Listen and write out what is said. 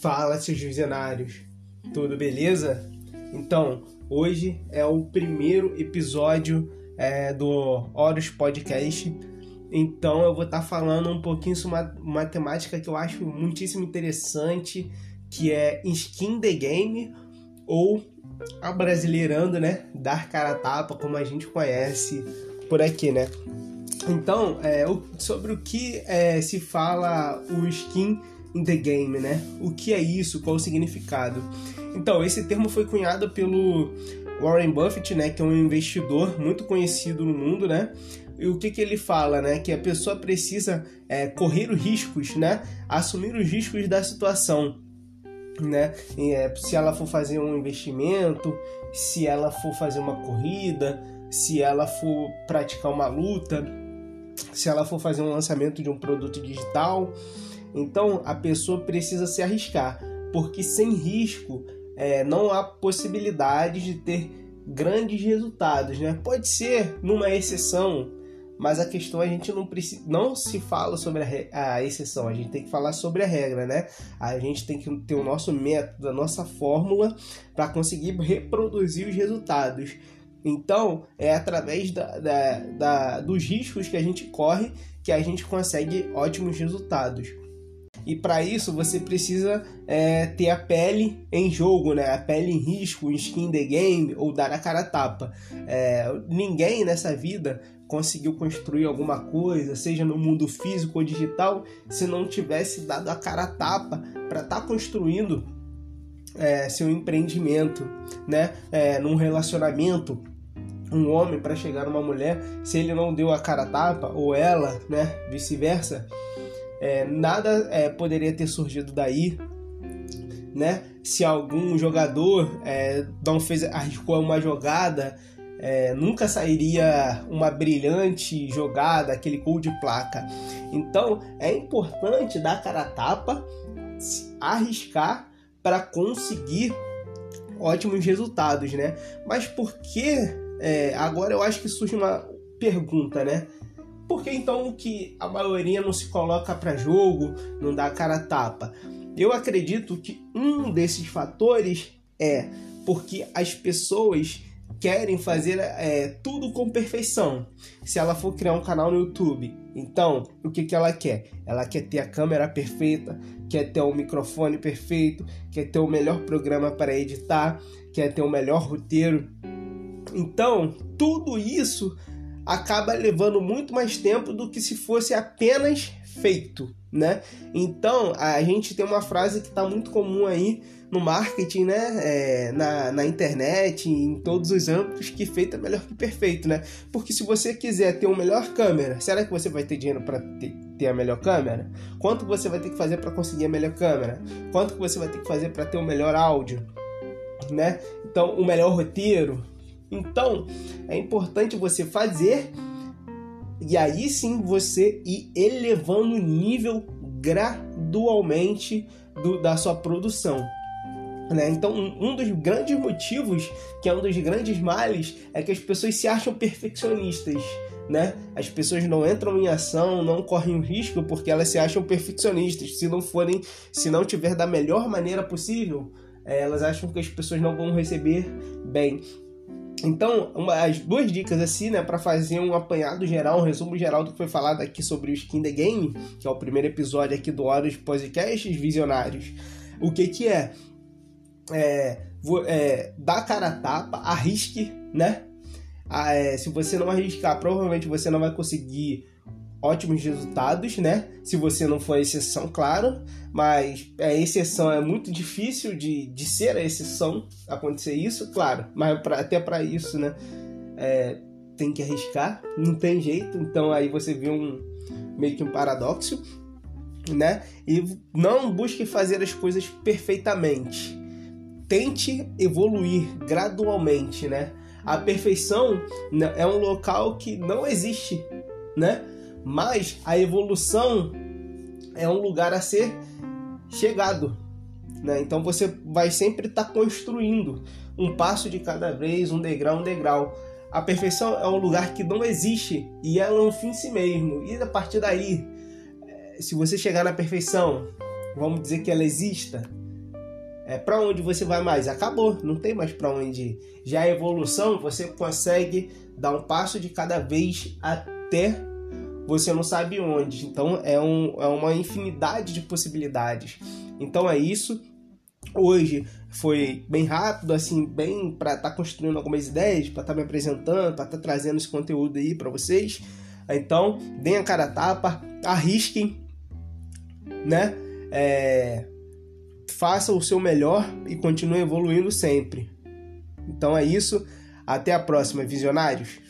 Fala, seus visionários, tudo beleza? Então, hoje é o primeiro episódio é, do Horus Podcast. Então, eu vou estar tá falando um pouquinho sobre uma, uma temática que eu acho muitíssimo interessante, que é skin the game ou brasileirando, né? Dar cara a tapa, como a gente conhece por aqui, né? Então, é, sobre o que é, se fala o skin in the game, né? O que é isso? Qual o significado? Então, esse termo foi cunhado pelo Warren Buffett, né? Que é um investidor muito conhecido no mundo, né? E o que, que ele fala, né? Que a pessoa precisa é, correr os riscos, né? Assumir os riscos da situação, né? É, se ela for fazer um investimento, se ela for fazer uma corrida, se ela for praticar uma luta, se ela for fazer um lançamento de um produto digital. Então a pessoa precisa se arriscar, porque sem risco é, não há possibilidade de ter grandes resultados. Né? Pode ser numa exceção, mas a questão é a gente não precisa, não se fala sobre a, a, exceção, a gente tem que falar sobre a regra, né? A gente tem que ter o nosso método, a nossa fórmula para conseguir reproduzir os resultados. Então, é através da, da, da, dos riscos que a gente corre que a gente consegue ótimos resultados. E para isso você precisa é, ter a pele em jogo, né? A pele em risco, skin the game ou dar a cara a tapa. É, ninguém nessa vida conseguiu construir alguma coisa, seja no mundo físico ou digital, se não tivesse dado a cara a tapa para estar tá construindo é, seu empreendimento, né? É, num relacionamento, um homem para chegar numa mulher, se ele não deu a cara a tapa, ou ela, né? Vice-versa, é, nada é, poderia ter surgido daí, né? Se algum jogador é, não fez, arriscou uma jogada, é, nunca sairia uma brilhante jogada, aquele gol de placa. Então é importante dar cara a tapa, arriscar para conseguir ótimos resultados, né? Mas por que é, agora eu acho que surge uma pergunta, né? Por que então que a maioria não se coloca para jogo, não dá cara a tapa? Eu acredito que um desses fatores é porque as pessoas querem fazer é, tudo com perfeição. Se ela for criar um canal no YouTube, então o que, que ela quer? Ela quer ter a câmera perfeita, quer ter o microfone perfeito, quer ter o melhor programa para editar, quer ter o melhor roteiro. Então, tudo isso acaba levando muito mais tempo do que se fosse apenas feito, né? Então, a gente tem uma frase que está muito comum aí no marketing, né? É, na, na internet, em todos os âmbitos, que feito é melhor que perfeito, né? Porque se você quiser ter uma melhor câmera, será que você vai ter dinheiro para ter, ter, a melhor câmera? Quanto você vai ter que fazer para conseguir a melhor câmera? Quanto você vai ter que fazer para ter o melhor áudio? Né? Então, o melhor roteiro, então, é importante você fazer e aí sim você ir elevando o nível gradualmente do, da sua produção. Né? Então, um dos grandes motivos, que é um dos grandes males, é que as pessoas se acham perfeccionistas. Né? As pessoas não entram em ação, não correm risco porque elas se acham perfeccionistas. Se não forem, se não tiver da melhor maneira possível, eh, elas acham que as pessoas não vão receber bem. Então, uma, as duas dicas assim, né, para fazer um apanhado geral, um resumo geral do que foi falado aqui sobre o Skin the Game, que é o primeiro episódio aqui do Horas Podcasts Visionários. O que que é? É, é dá cara a tapa, arrisque, né? Ah, é, se você não arriscar, provavelmente você não vai conseguir ótimos resultados, né? Se você não for exceção, claro, mas a exceção é muito difícil de, de ser a exceção acontecer isso, claro, mas pra, até para isso, né? É, tem que arriscar, não tem jeito, então aí você vê um meio que um paradoxo, né? E não busque fazer as coisas perfeitamente. Tente evoluir gradualmente, né? A perfeição né, é um local que não existe, né? Mas a evolução é um lugar a ser chegado. Né? Então você vai sempre estar tá construindo um passo de cada vez, um degrau, um degrau. A perfeição é um lugar que não existe e ela é um fim em si mesmo. E a partir daí, eh, se você chegar na perfeição, vamos dizer que ela exista, é, para onde você vai mais? Acabou, não tem mais para onde ir. Já a evolução, você consegue dar um passo de cada vez até você não sabe onde. Então é, um, é uma infinidade de possibilidades. Então é isso. Hoje foi bem rápido, assim, bem para estar tá construindo algumas ideias, para estar tá me apresentando, para estar tá trazendo esse conteúdo aí para vocês. Então, deem a cara a tapa, arrisquem, né? É, faça o seu melhor e continue evoluindo sempre. Então é isso. Até a próxima, visionários!